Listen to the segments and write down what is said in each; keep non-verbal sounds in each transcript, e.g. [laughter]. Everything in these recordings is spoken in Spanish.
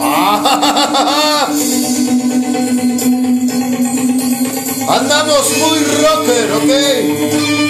Ah, [laughs] Andamos muy rocker, ¿ok?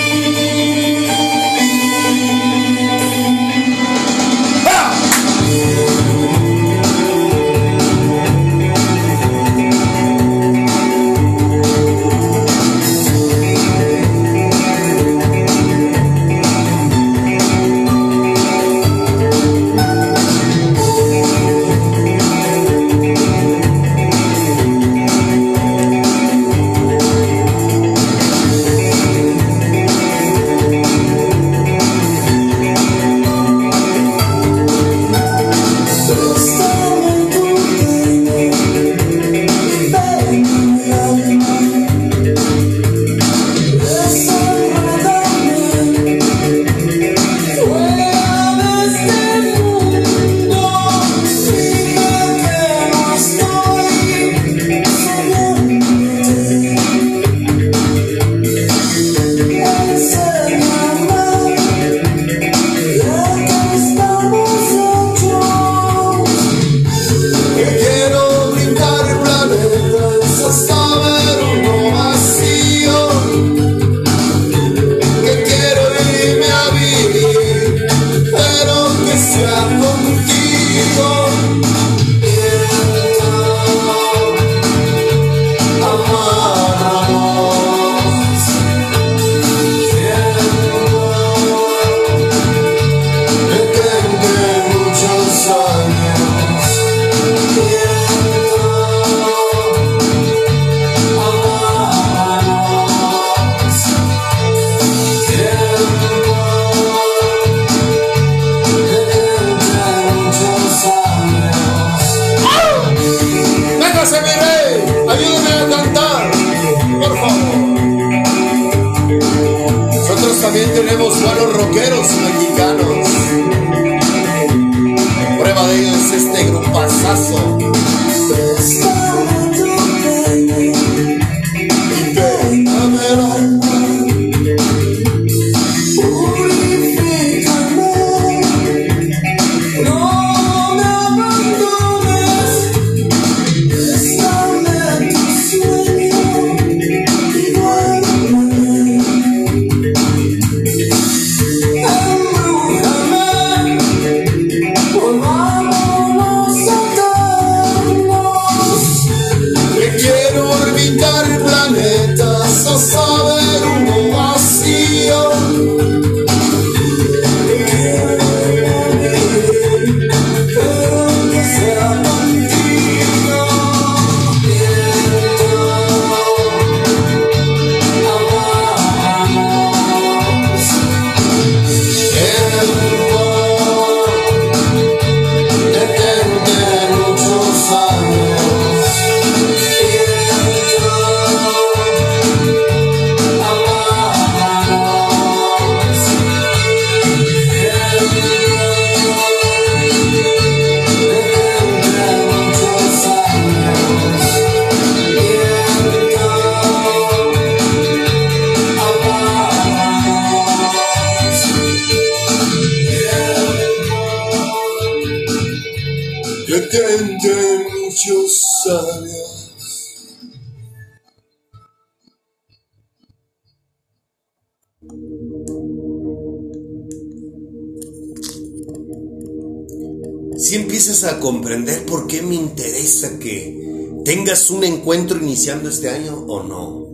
Si empiezas a comprender por qué me interesa que tengas un encuentro iniciando este año o no.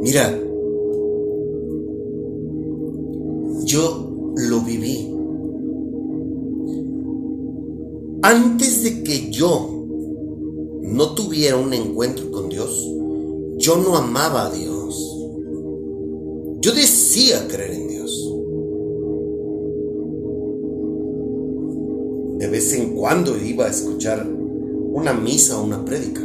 [laughs] Mira, yo lo viví. Antes de que yo no tuviera un encuentro con Dios, yo no amaba a Dios. Yo decía creer en vez en cuando iba a escuchar una misa o una prédica.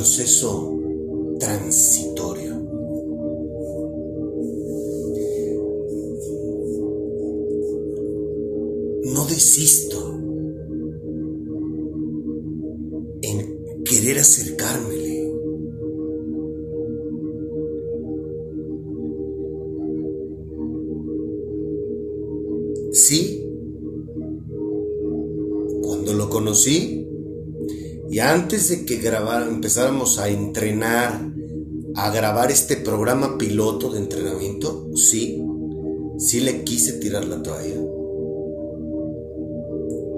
Proceso transitorio, antes de que grabar, empezáramos a entrenar, a grabar este programa piloto de entrenamiento, sí, sí le quise tirar la toalla.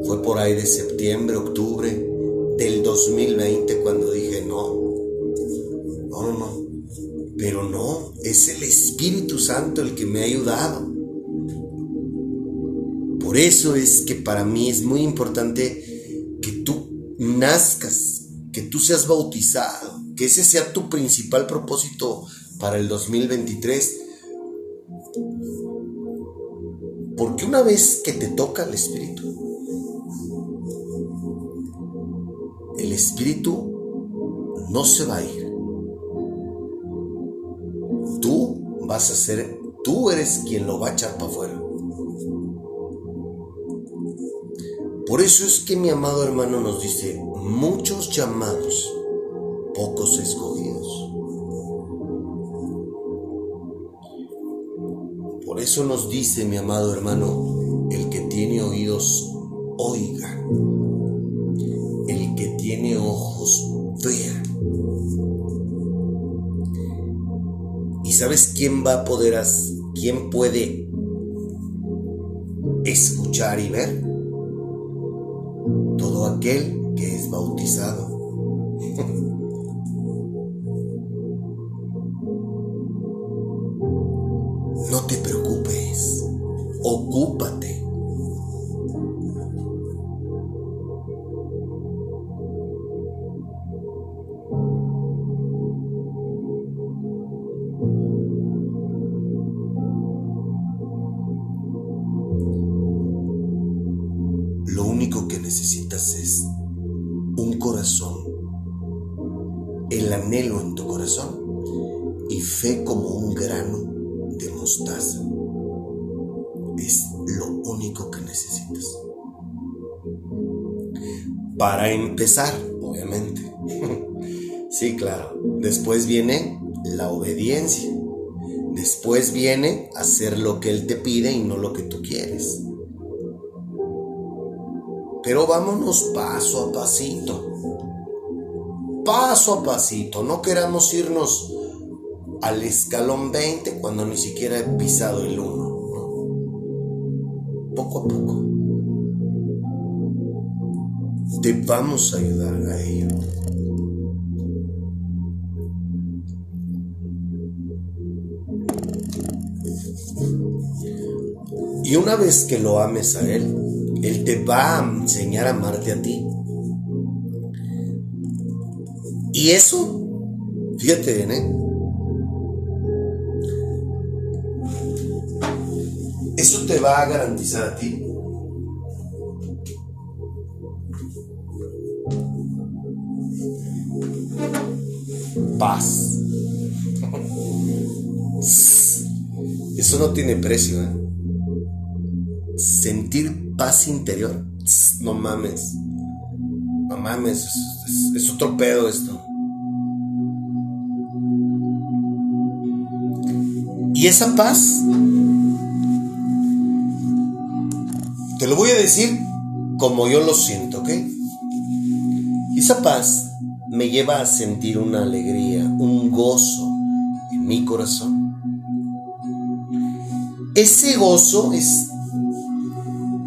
Fue por ahí de septiembre, octubre del 2020 cuando dije, no, no, no, no. Pero no, es el Espíritu Santo el que me ha ayudado. Por eso es que para mí es muy importante nazcas, que tú seas bautizado, que ese sea tu principal propósito para el 2023. Porque una vez que te toca el Espíritu, el Espíritu no se va a ir. Tú vas a ser, tú eres quien lo va a echar para afuera. Por eso es que mi amado hermano nos dice, muchos llamados, pocos escogidos. Por eso nos dice mi amado hermano, el que tiene oídos, oiga. El que tiene ojos, vea. ¿Y sabes quién va a poder, quién puede escuchar y ver? Aquel que es bautizado. Empezar, obviamente. [laughs] sí, claro. Después viene la obediencia. Después viene hacer lo que Él te pide y no lo que tú quieres. Pero vámonos paso a pasito. Paso a pasito. No queramos irnos al escalón 20 cuando ni siquiera he pisado el 1. Poco a poco. Te vamos a ayudar a ello. Y una vez que lo ames a Él, Él te va a enseñar a amarte a ti. Y eso, fíjate bien, ¿eh? Eso te va a garantizar a ti paz. Eso no tiene precio, ¿eh? Sentir paz interior, no mames. No mames, es, otro pedo esto. Y esa paz, te lo voy a decir como yo lo siento, ¿ok? Esa paz me lleva a sentir una alegría, un gozo en mi corazón. Ese gozo es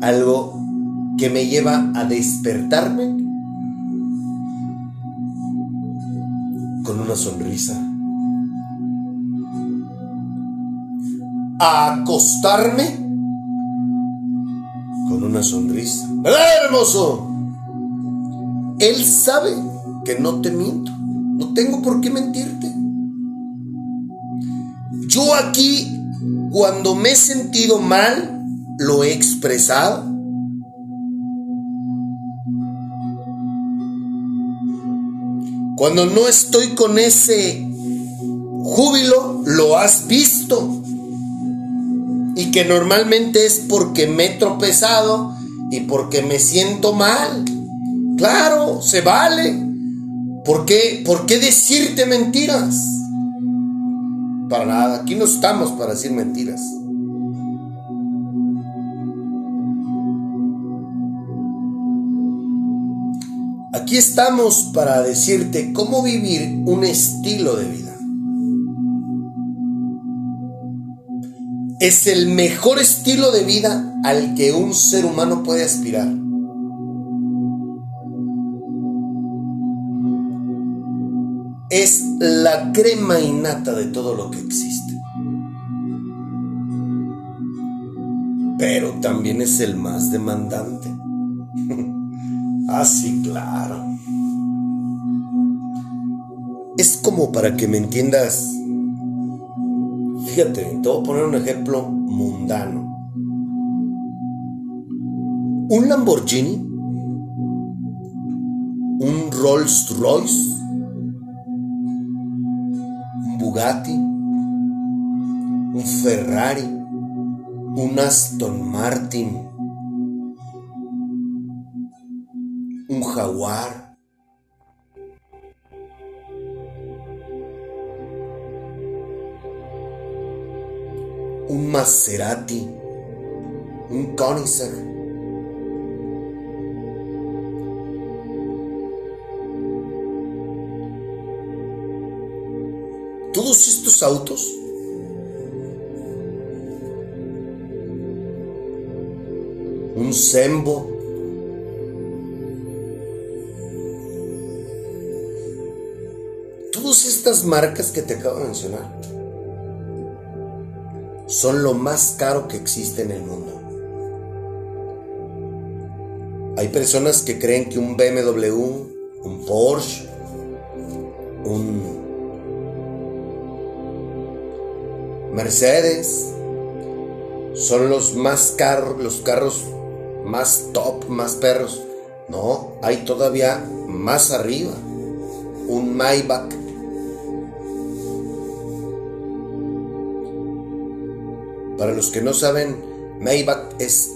algo que me lleva a despertarme con una sonrisa, a acostarme con una sonrisa. ¿Verdad, hermoso? Él sabe que no te miento. No tengo por qué mentirte. Yo aquí, cuando me he sentido mal, lo he expresado. Cuando no estoy con ese júbilo, lo has visto. Y que normalmente es porque me he tropezado y porque me siento mal. Claro, se vale. ¿Por qué, ¿Por qué decirte mentiras? Para nada, aquí no estamos para decir mentiras. Aquí estamos para decirte cómo vivir un estilo de vida. Es el mejor estilo de vida al que un ser humano puede aspirar. Es la crema innata de todo lo que existe. Pero también es el más demandante. [laughs] ah, sí, claro. Es como para que me entiendas. Fíjate, te voy a poner un ejemplo mundano. Un Lamborghini, un Rolls Royce, Bugatti, un Ferrari, un Aston Martin, un Jaguar. Un Maserati, un Koenigsegg, autos. Un Sembo. Todas estas marcas que te acabo de mencionar son lo más caro que existe en el mundo. Hay personas que creen que un BMW un Porsche un Mercedes son los más caros, los carros más top, más perros. No, hay todavía más arriba. Un Maybach. Para los que no saben, Maybach es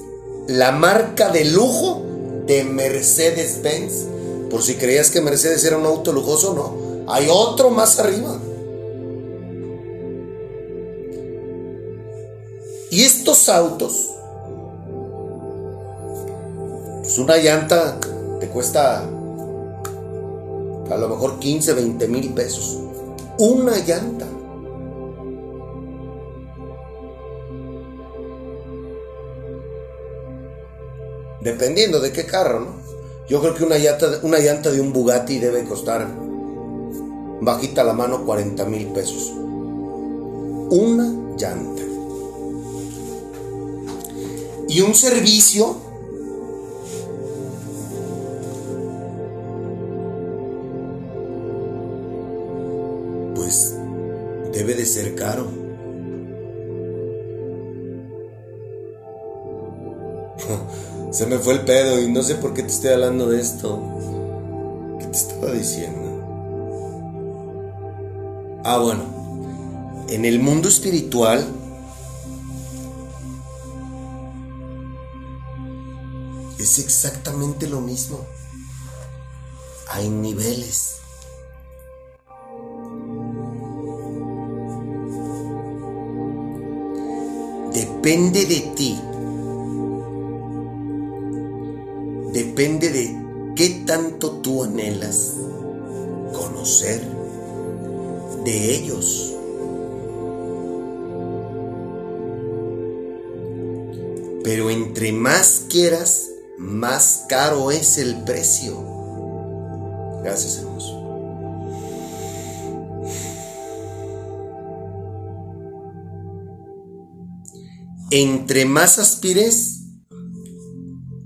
la marca de lujo de Mercedes-Benz. Por si creías que Mercedes era un auto lujoso, no. Hay otro más arriba. Estos autos, pues una llanta te cuesta a lo mejor 15, 20 mil pesos. Una llanta. Dependiendo de qué carro, ¿no? Yo creo que una llanta, una llanta de un Bugatti debe costar bajita la mano 40 mil pesos. Una llanta y un servicio pues debe de ser caro. [laughs] Se me fue el pedo y no sé por qué te estoy hablando de esto. ¿Qué te estaba diciendo? Ah, bueno. En el mundo espiritual es exactamente lo mismo. Hay niveles. Depende de ti. Depende de qué tanto tú anhelas conocer de ellos. Pero entre más quieras, más caro es el precio. Gracias, hermoso. Entre más aspires,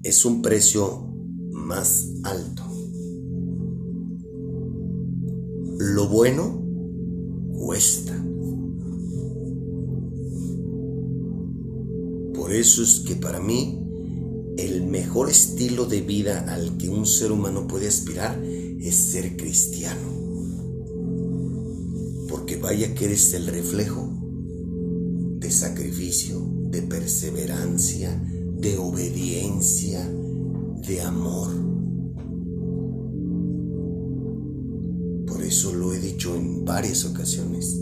es un precio más alto. lo bueno cuesta. Por eso es que para mí mejor estilo de vida al que un ser humano puede aspirar es ser cristiano. Porque vaya que eres el reflejo de sacrificio, de perseverancia, de obediencia, de amor. Por eso lo he dicho en varias ocasiones.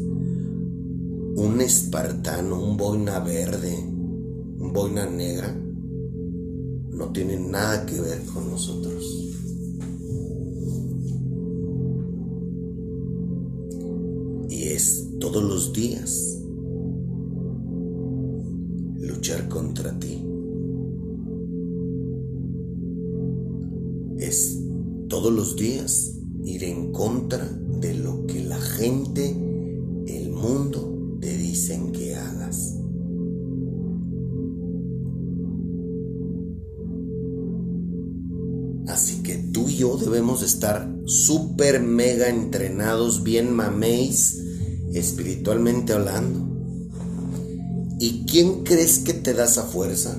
Un espartano, un boina verde, un boina negra, no tiene nada que ver con nosotros. Y es todos los días luchar contra ti. Es todos los días ir en contra de lo que la gente, súper mega entrenados, bien maméis, espiritualmente hablando. ¿Y quién crees que te da esa fuerza?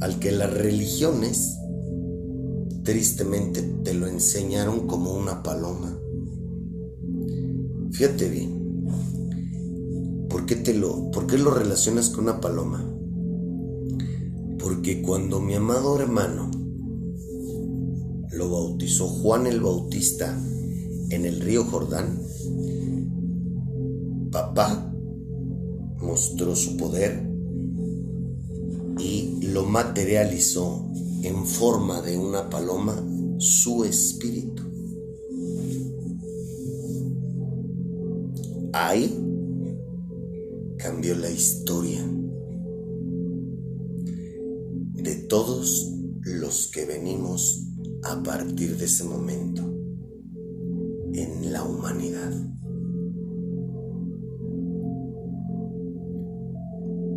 Al que las religiones tristemente te lo enseñaron como una paloma. Fíjate bien. ¿Por qué, te lo, ¿Por qué lo relacionas con una paloma? Porque cuando mi amado hermano lo bautizó Juan el Bautista en el río Jordán, papá mostró su poder y lo materializó en forma de una paloma su espíritu. Ahí cambió la historia de todos los que venimos a partir de ese momento en la humanidad.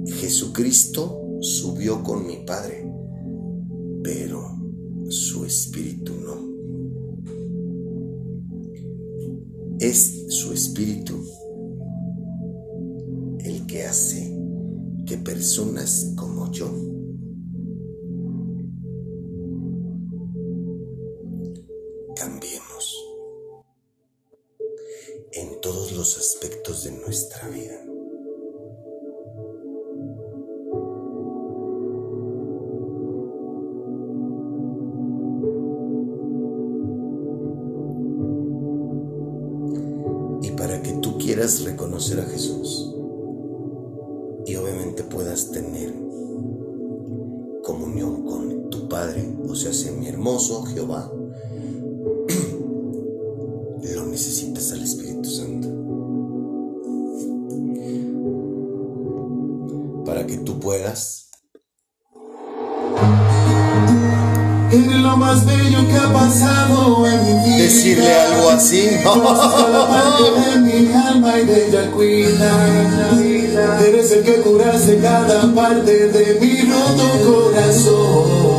Jesucristo subió con mi Padre, pero su espíritu no. Es su espíritu el que hace que personas como yo así. Cada parte de mi alma y de ella cuida. Eres el que curaste cada parte de mi roto corazón.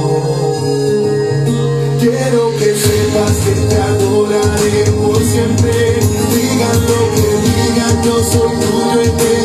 Quiero que sepas que te adoraré por siempre. Digan lo que digan, yo soy tuyo eternamente.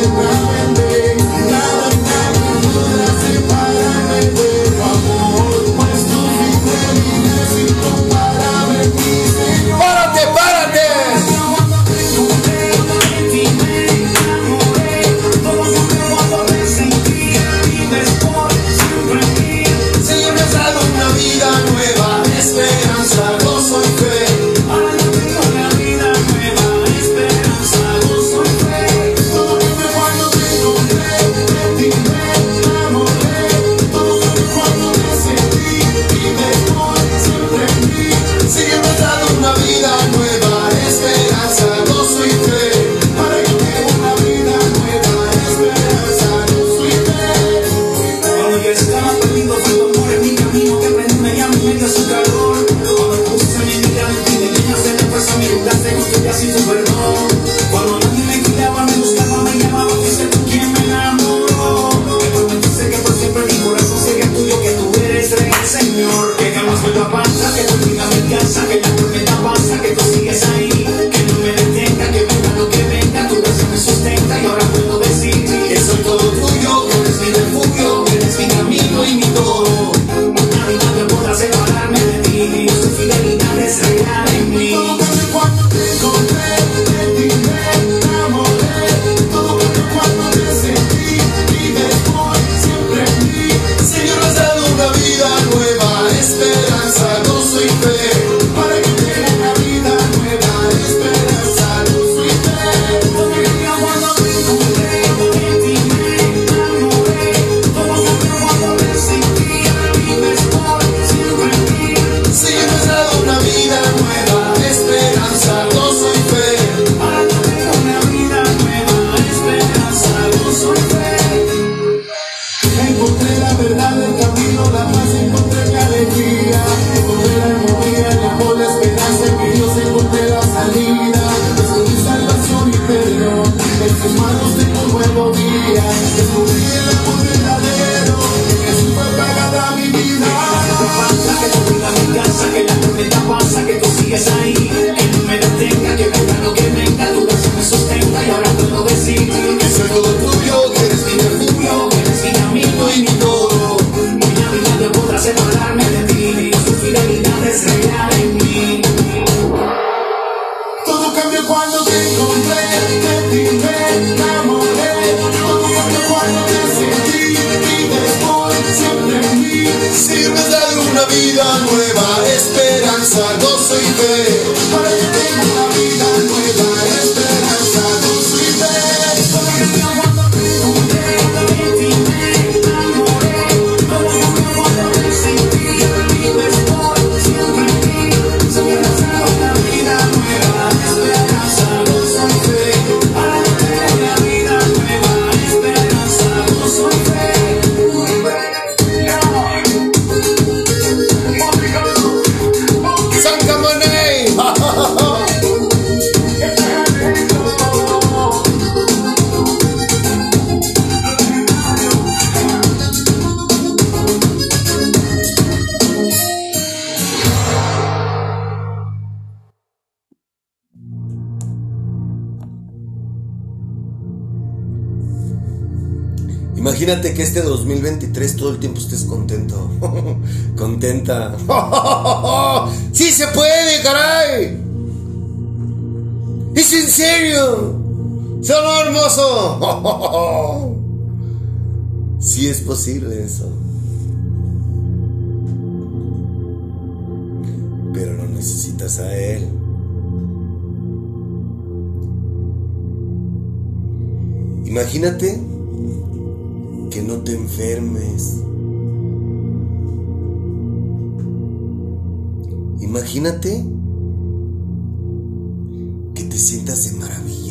Imagínate que este 2023 todo el tiempo estés contento. [laughs] Contenta. [laughs] ¡Sí se puede, caray! ¡Es en serio! ¡Solo hermoso! [laughs] Sí es posible eso. Pero no necesitas a él. Imagínate que no te enfermes. Imagínate que te sientas de maravilla.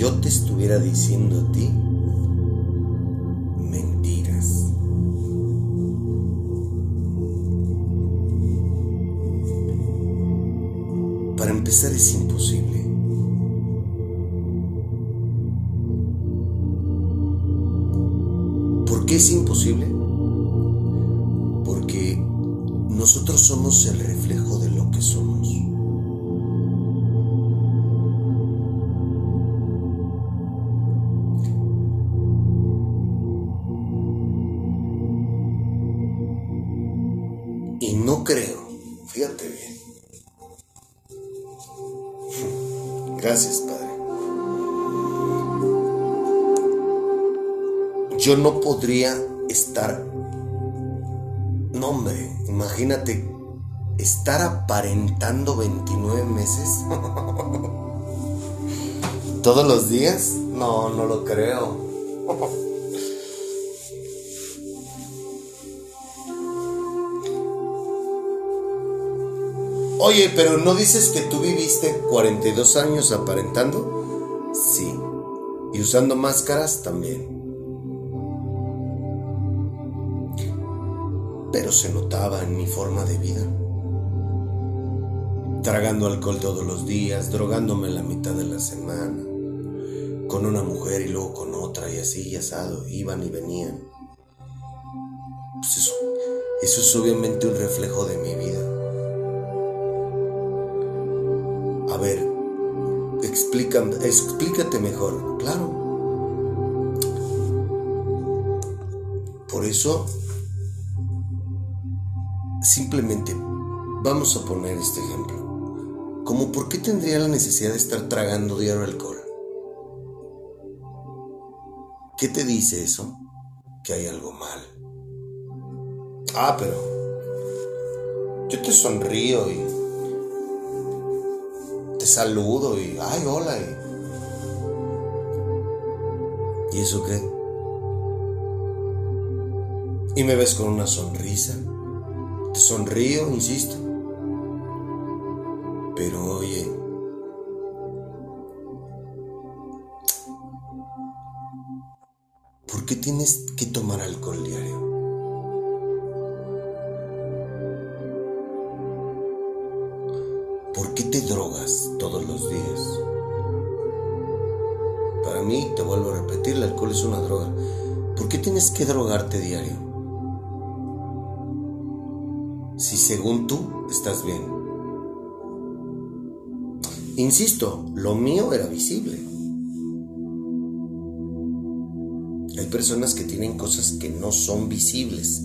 Yo te estuviera diciendo a ti mentiras. Para empezar es imposible. ¿Por qué es imposible? Porque nosotros somos el podría estar... No, hombre, imagínate estar aparentando 29 meses. [laughs] ¿Todos los días? No, no lo creo. [laughs] Oye, pero ¿no dices que tú viviste 42 años aparentando? Sí. Y usando máscaras también. Se notaba en mi forma de vida. Tragando alcohol todos los días, drogándome la mitad de la semana. Con una mujer y luego con otra y así y asado. Iban y venían. Pues eso, eso es obviamente un reflejo de mi vida. A ver, explícame, explícate mejor. Claro. Por eso, simplemente vamos a poner este ejemplo. Como por qué tendría la necesidad de estar tragando diario alcohol. ¿Qué te dice eso? Que hay algo mal. Ah, pero yo te sonrío y te saludo y, ay, hola. ¿Y, ¿y eso qué? Y me ves con una sonrisa. Te sonrío, insisto. Pero oye, ¿por qué tienes que tomar alcohol diario? ¿Por qué te drogas todos los días? Para mí, te vuelvo a repetir, el alcohol es una droga. ¿Por qué tienes que drogarte diario? Según tú estás bien. Insisto, lo mío era visible. Hay personas que tienen cosas que no son visibles,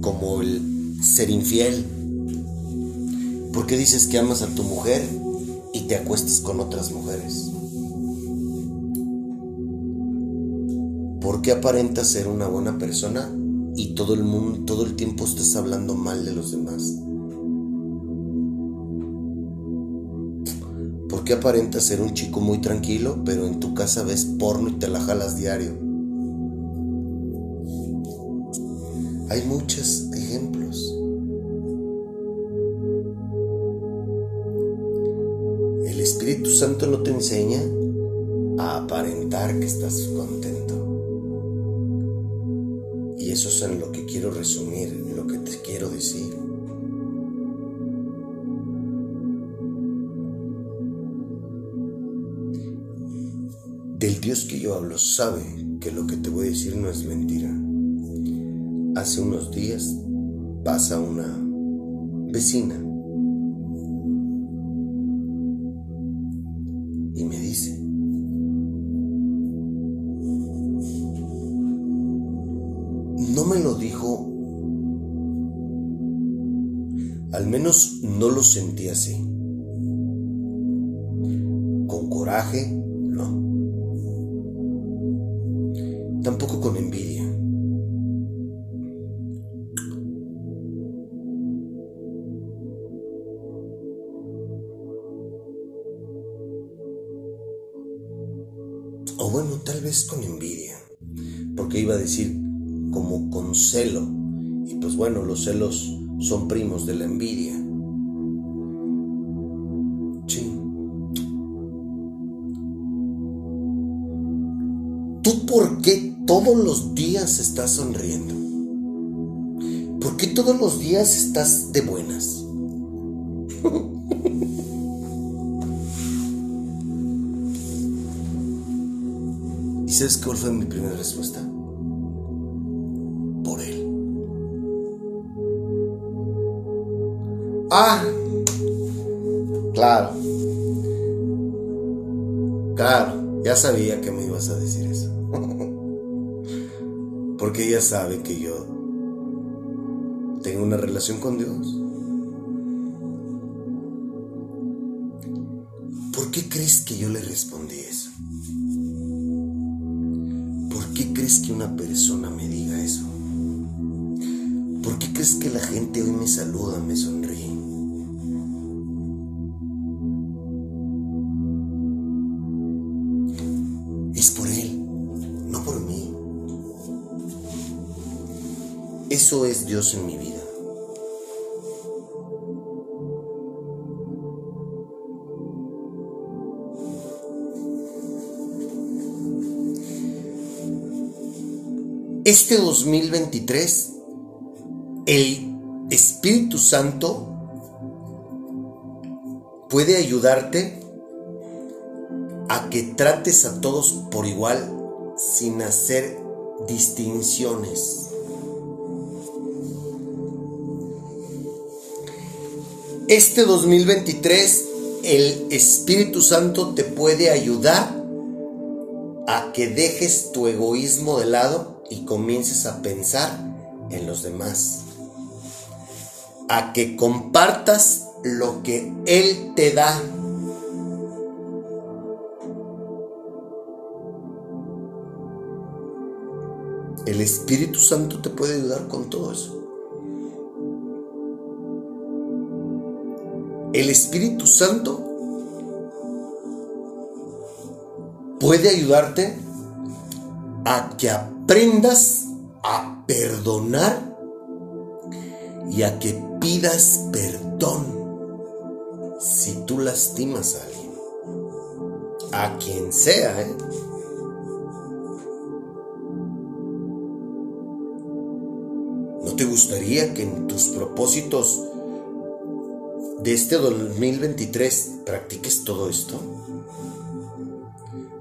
como el ser infiel. ¿Por qué dices que amas a tu mujer y te acuestas con otras mujeres? ¿Por qué aparentas ser una buena persona y todo el mundo, todo el tiempo estás hablando mal de los demás? ¿Por qué aparentas ser un chico muy tranquilo, pero en tu casa ves porno y te la jalas diario? Hay muchos ejemplos. El Espíritu Santo no te enseña a aparentar que estás contento. Y eso es en lo que quiero resumir, lo que te quiero decir. Del Dios que yo hablo sabe que lo que te voy a decir no es mentira. Hace unos días pasa una vecina y me dice, no me lo dijo, al menos no lo sentí así. Con coraje, Tampoco con envidia. O bueno, tal vez con envidia. Porque iba a decir como con celo. Y pues bueno, los celos son primos de la envidia. Todos los días estás sonriendo? ¿Por qué todos los días estás de buenas? [laughs] ¿Y sabes cuál fue mi primera respuesta? Por él. Ah, claro. Claro, ya sabía que me ibas a decir eso. Porque ella sabe que yo tengo una relación con Dios. ¿Por qué crees que yo le respondí eso? ¿Por qué crees que una persona me diga eso? ¿Por qué crees que la gente hoy me saluda, me sonríe? Eso es Dios en mi vida. Este 2023, el Espíritu Santo puede ayudarte a que trates a todos por igual sin hacer distinciones. Este 2023 el Espíritu Santo te puede ayudar a que dejes tu egoísmo de lado y comiences a pensar en los demás. A que compartas lo que Él te da. El Espíritu Santo te puede ayudar con todo eso. El Espíritu Santo puede ayudarte a que aprendas a perdonar y a que pidas perdón si tú lastimas a alguien. A quien sea, ¿eh? ¿No te gustaría que en tus propósitos de este 2023 practiques todo esto?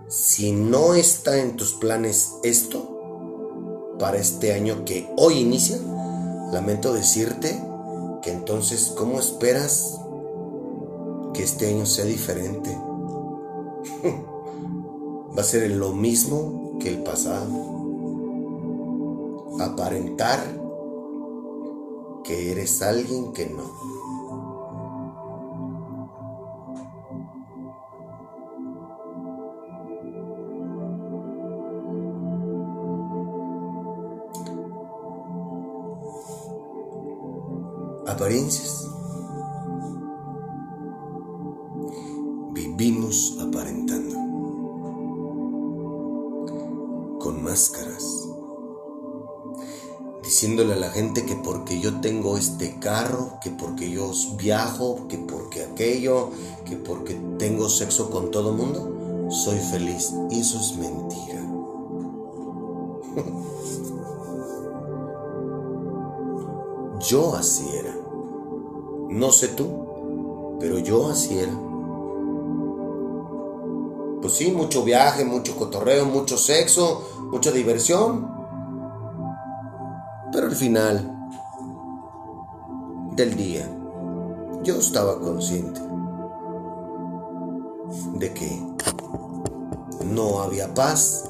Si no está en tus planes esto, para este año que hoy inicia, lamento decirte que entonces, ¿cómo esperas que este año sea diferente? [laughs] Va a ser lo mismo que el pasado. Aparentar que eres alguien que no. Apariencias. Vivimos aparentando, con máscaras, diciéndole a la gente que porque yo tengo este carro, que porque yo viajo, que porque aquello, que porque tengo sexo con todo mundo, soy feliz. Eso es mentira. [laughs] Yo así era. No sé tú, pero yo así era. Pues sí, mucho viaje, mucho cotorreo, mucho sexo, mucha diversión. Pero al final del día, yo estaba consciente de que no había paz,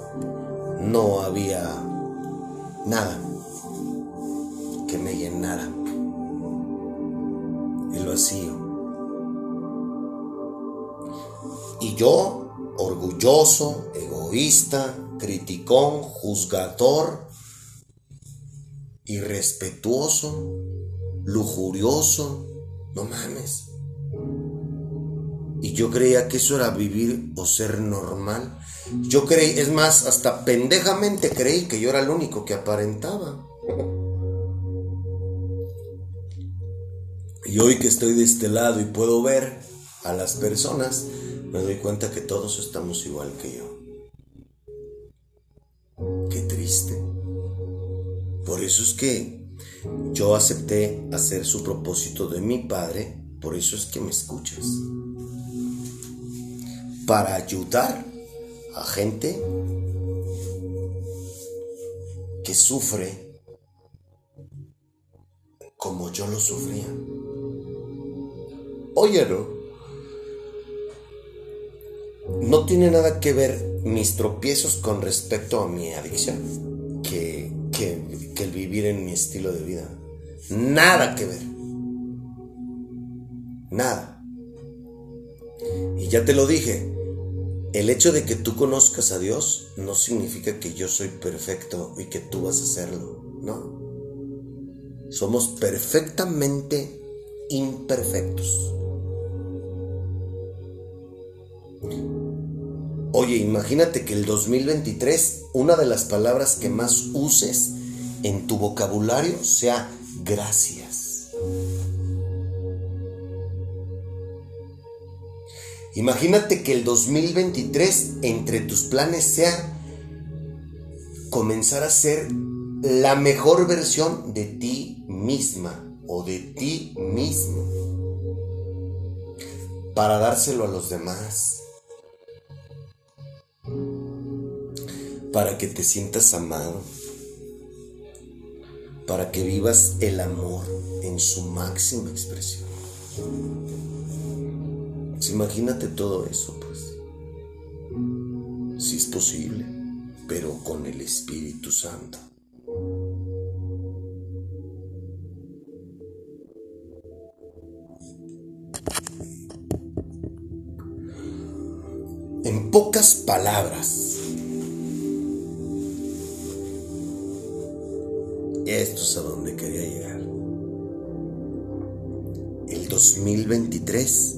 no había nada que me llenara Y yo, orgulloso, egoísta, criticón, juzgador, irrespetuoso, lujurioso, no mames. Y yo creía que eso era vivir o ser normal. Yo creí, es más, hasta pendejamente creí que yo era el único que aparentaba. Y hoy que estoy de este lado y puedo ver a las personas, me doy cuenta que todos estamos igual que yo. Qué triste. Por eso es que yo acepté hacer su propósito de mi padre, por eso es que me escuchas. Para ayudar a gente que sufre como yo lo sufría. Oye, ¿no? Tiene nada que ver mis tropiezos con respecto a mi adicción que, que el vivir en mi estilo de vida. Nada que ver. Nada. Y ya te lo dije, el hecho de que tú conozcas a Dios no significa que yo soy perfecto y que tú vas a hacerlo, ¿no? Somos perfectamente imperfectos. Oye, imagínate que el 2023 una de las palabras que más uses en tu vocabulario sea gracias. Imagínate que el 2023 entre tus planes sea comenzar a ser la mejor versión de ti misma o de ti mismo para dárselo a los demás para que te sientas amado, para que vivas el amor en su máxima expresión. Pues imagínate todo eso, pues. Si es posible, pero con el Espíritu Santo. En pocas palabras, esto es a donde quería llegar. El 2023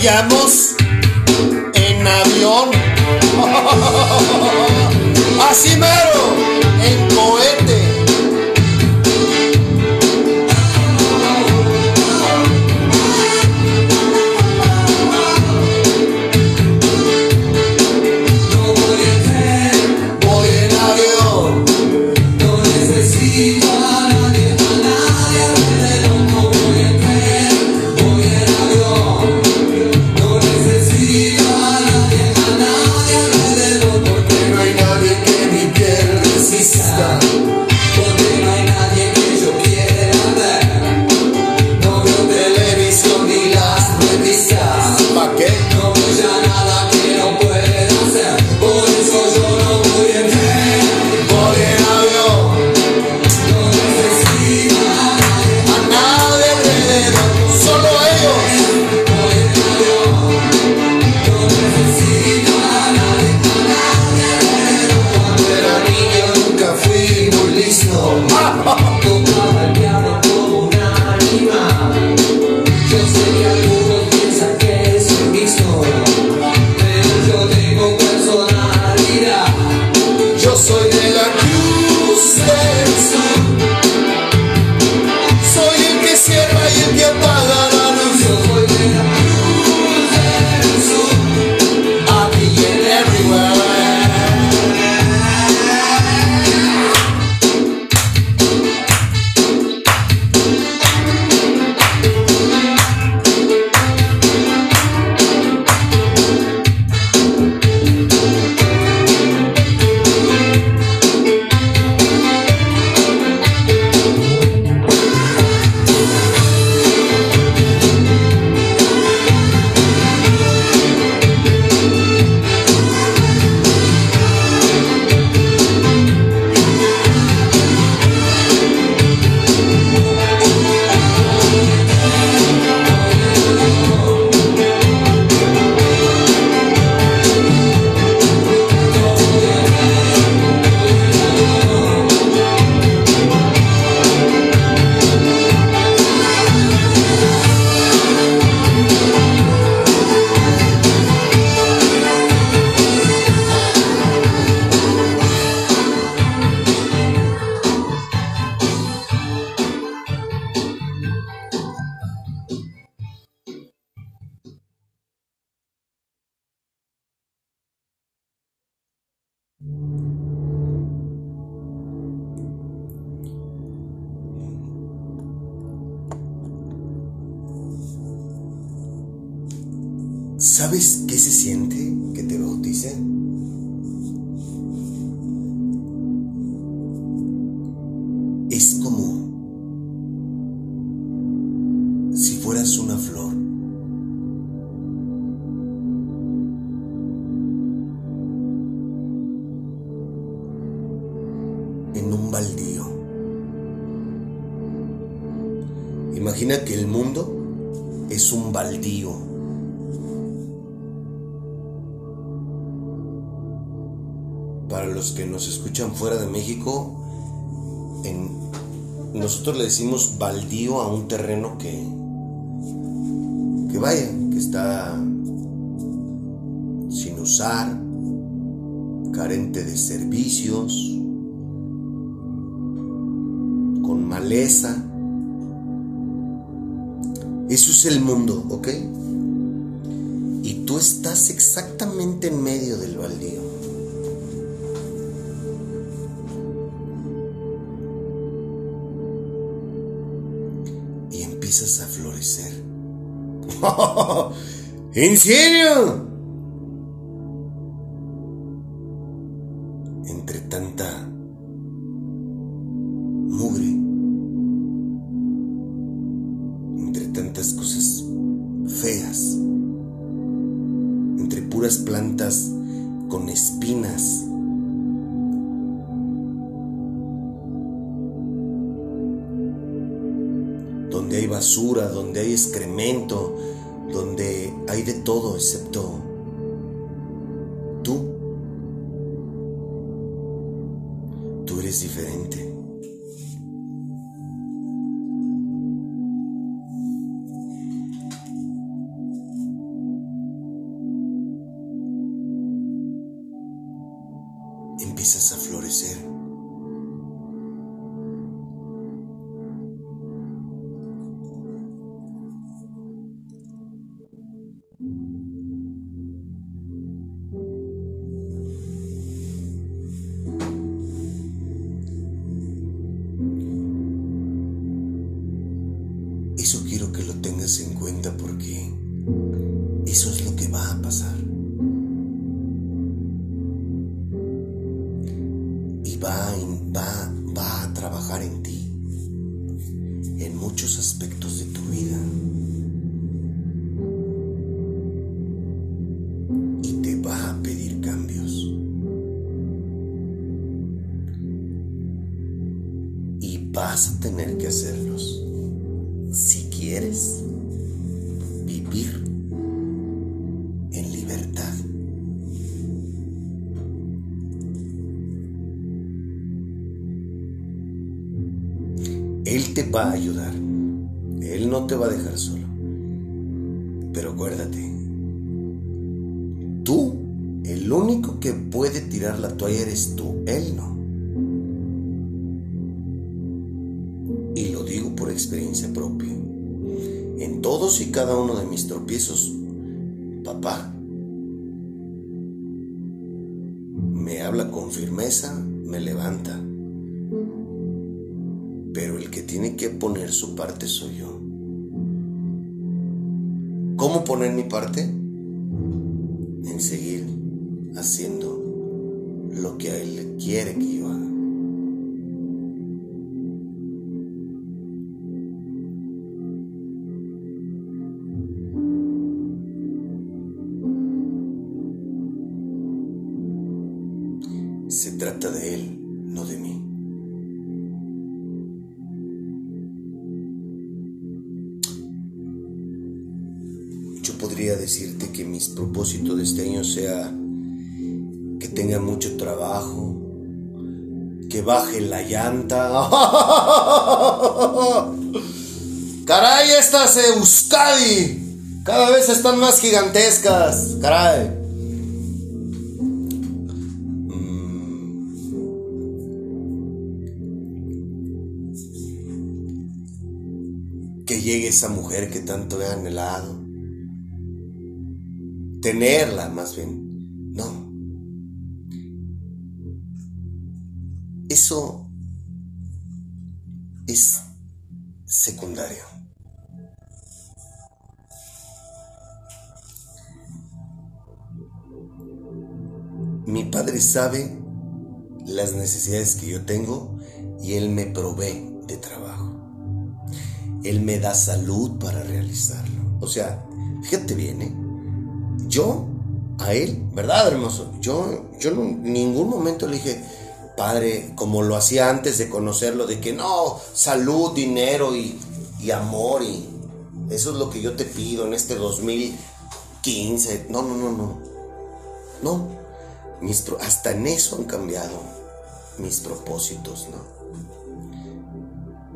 vayamos que el mundo es un baldío. Para los que nos escuchan fuera de México, nosotros le decimos baldío a un terreno que, que vaya, que está sin usar, carente de servicios, con maleza. Eso es el mundo, ¿ok? Y tú estás exactamente en medio del baldío. Y empiezas a florecer. [laughs] ¿En serio? Empiezas a florecer. Mi parte? En seguir haciendo lo que a él quiere que yo haga. Que baje la llanta. [laughs] Caray, estas Euskadi cada vez están más gigantescas. Caray. que llegue esa mujer que tanto he anhelado. Tenerla, más bien. No. Eso es secundario. Mi padre sabe las necesidades que yo tengo y él me provee de trabajo. Él me da salud para realizarlo. O sea, fíjate bien, ¿eh? Yo a él, ¿verdad, hermoso? Yo, yo en ningún momento le dije, padre, como lo hacía antes de conocerlo, de que no, salud, dinero y, amor y eso es lo que yo te pido en este 2015. No, no, no, no. No. Hasta en eso han cambiado mis propósitos, ¿no?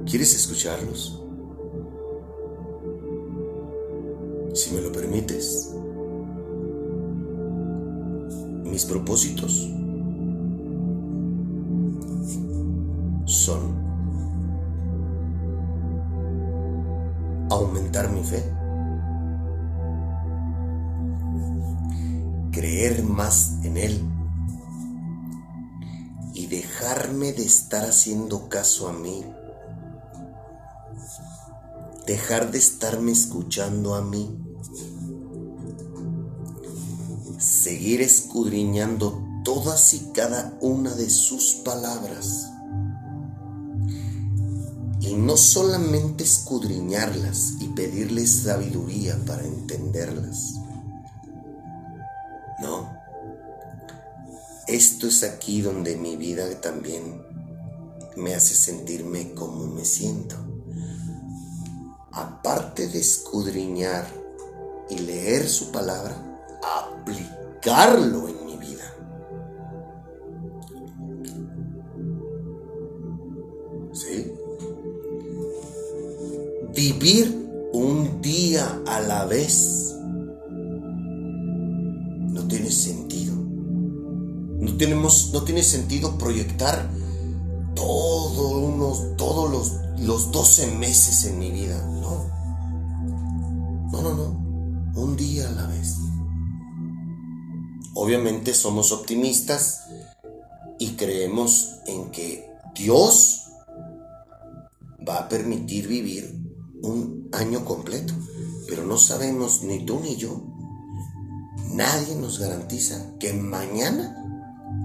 ¿Quieres escucharlos? Si me lo permites. Mis propósitos son aumentar mi fe, creer más en Él. Y dejarme de estar haciendo caso a mí, dejar de estarme escuchando a mí, seguir escudriñando todas y cada una de sus palabras. No solamente escudriñarlas y pedirles sabiduría para entenderlas. No. Esto es aquí donde mi vida también me hace sentirme como me siento. Aparte de escudriñar y leer su palabra, aplicarlo Vivir un día a la vez no tiene sentido. No, tenemos, no tiene sentido proyectar todo unos, todos los, los 12 meses en mi vida. No. No, no, no. Un día a la vez. Obviamente somos optimistas y creemos en que Dios va a permitir vivir un año completo, pero no sabemos ni tú ni yo, nadie nos garantiza que mañana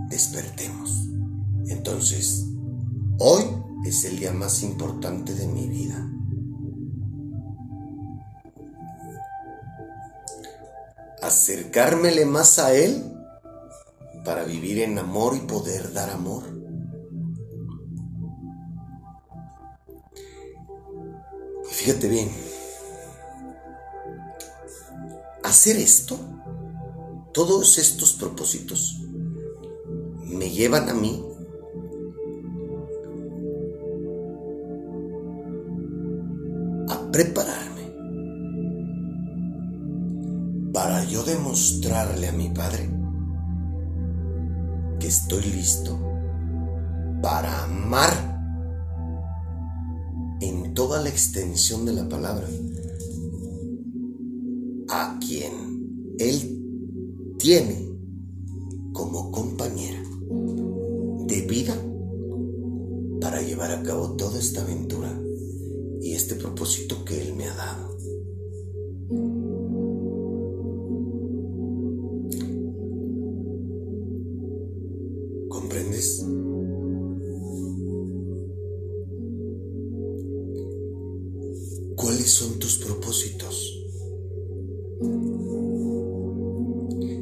despertemos. Entonces, hoy es el día más importante de mi vida. Acercármele más a Él para vivir en amor y poder dar amor. Fíjate bien, hacer esto, todos estos propósitos, me llevan a mí a prepararme para yo demostrarle a mi Padre que estoy listo para amar en toda la extensión de la palabra a quien Él tiene como compañera de vida para llevar a cabo toda esta aventura y este propósito que Él me ha dado.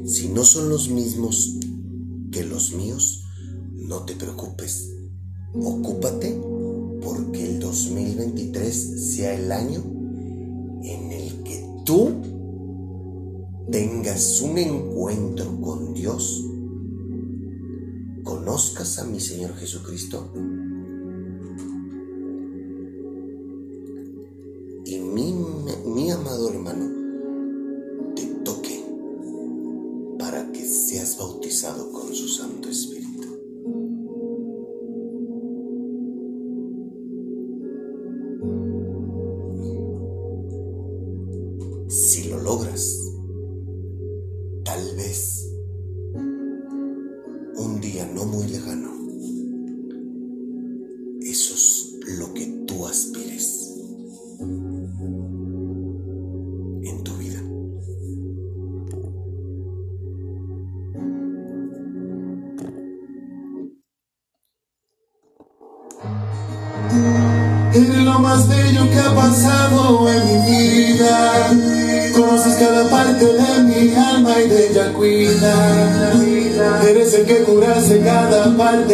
Si no son los mismos que los míos, no te preocupes. Ocúpate porque el 2023 sea el año en el que tú tengas un encuentro con Dios, conozcas a mi Señor Jesucristo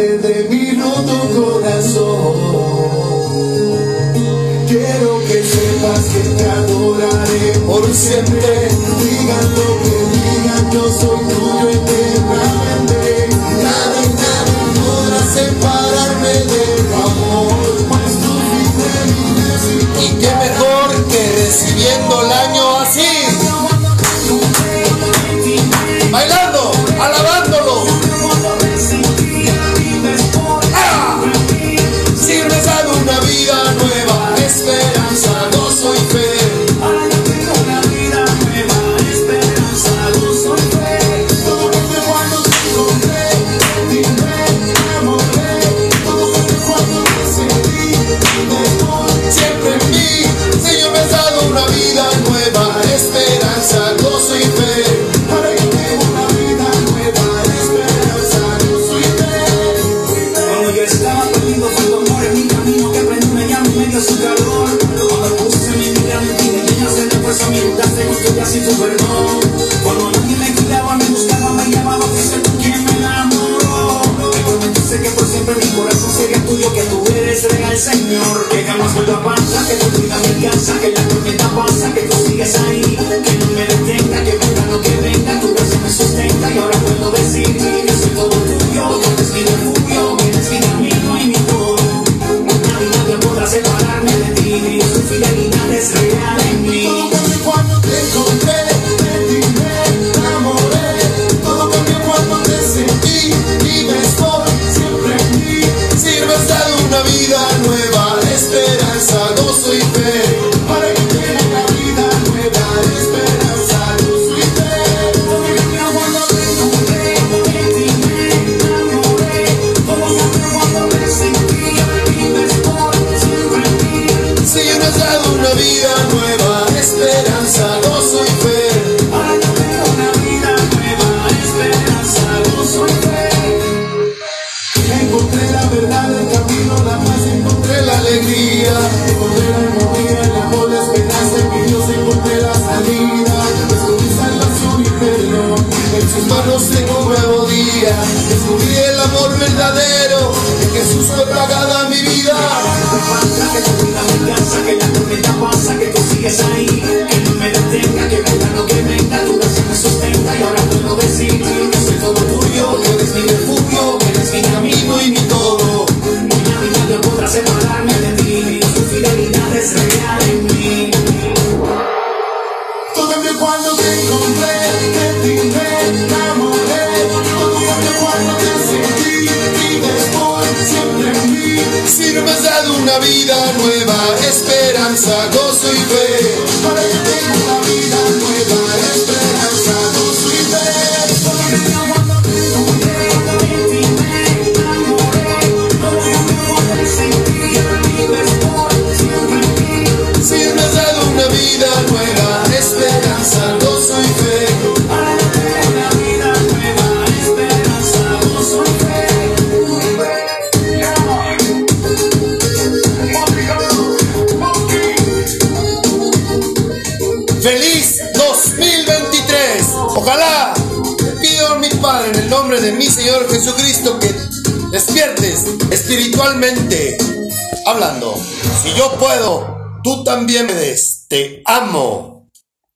de mi roto corazón. Quiero que sepas que te adoraré por siempre.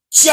Si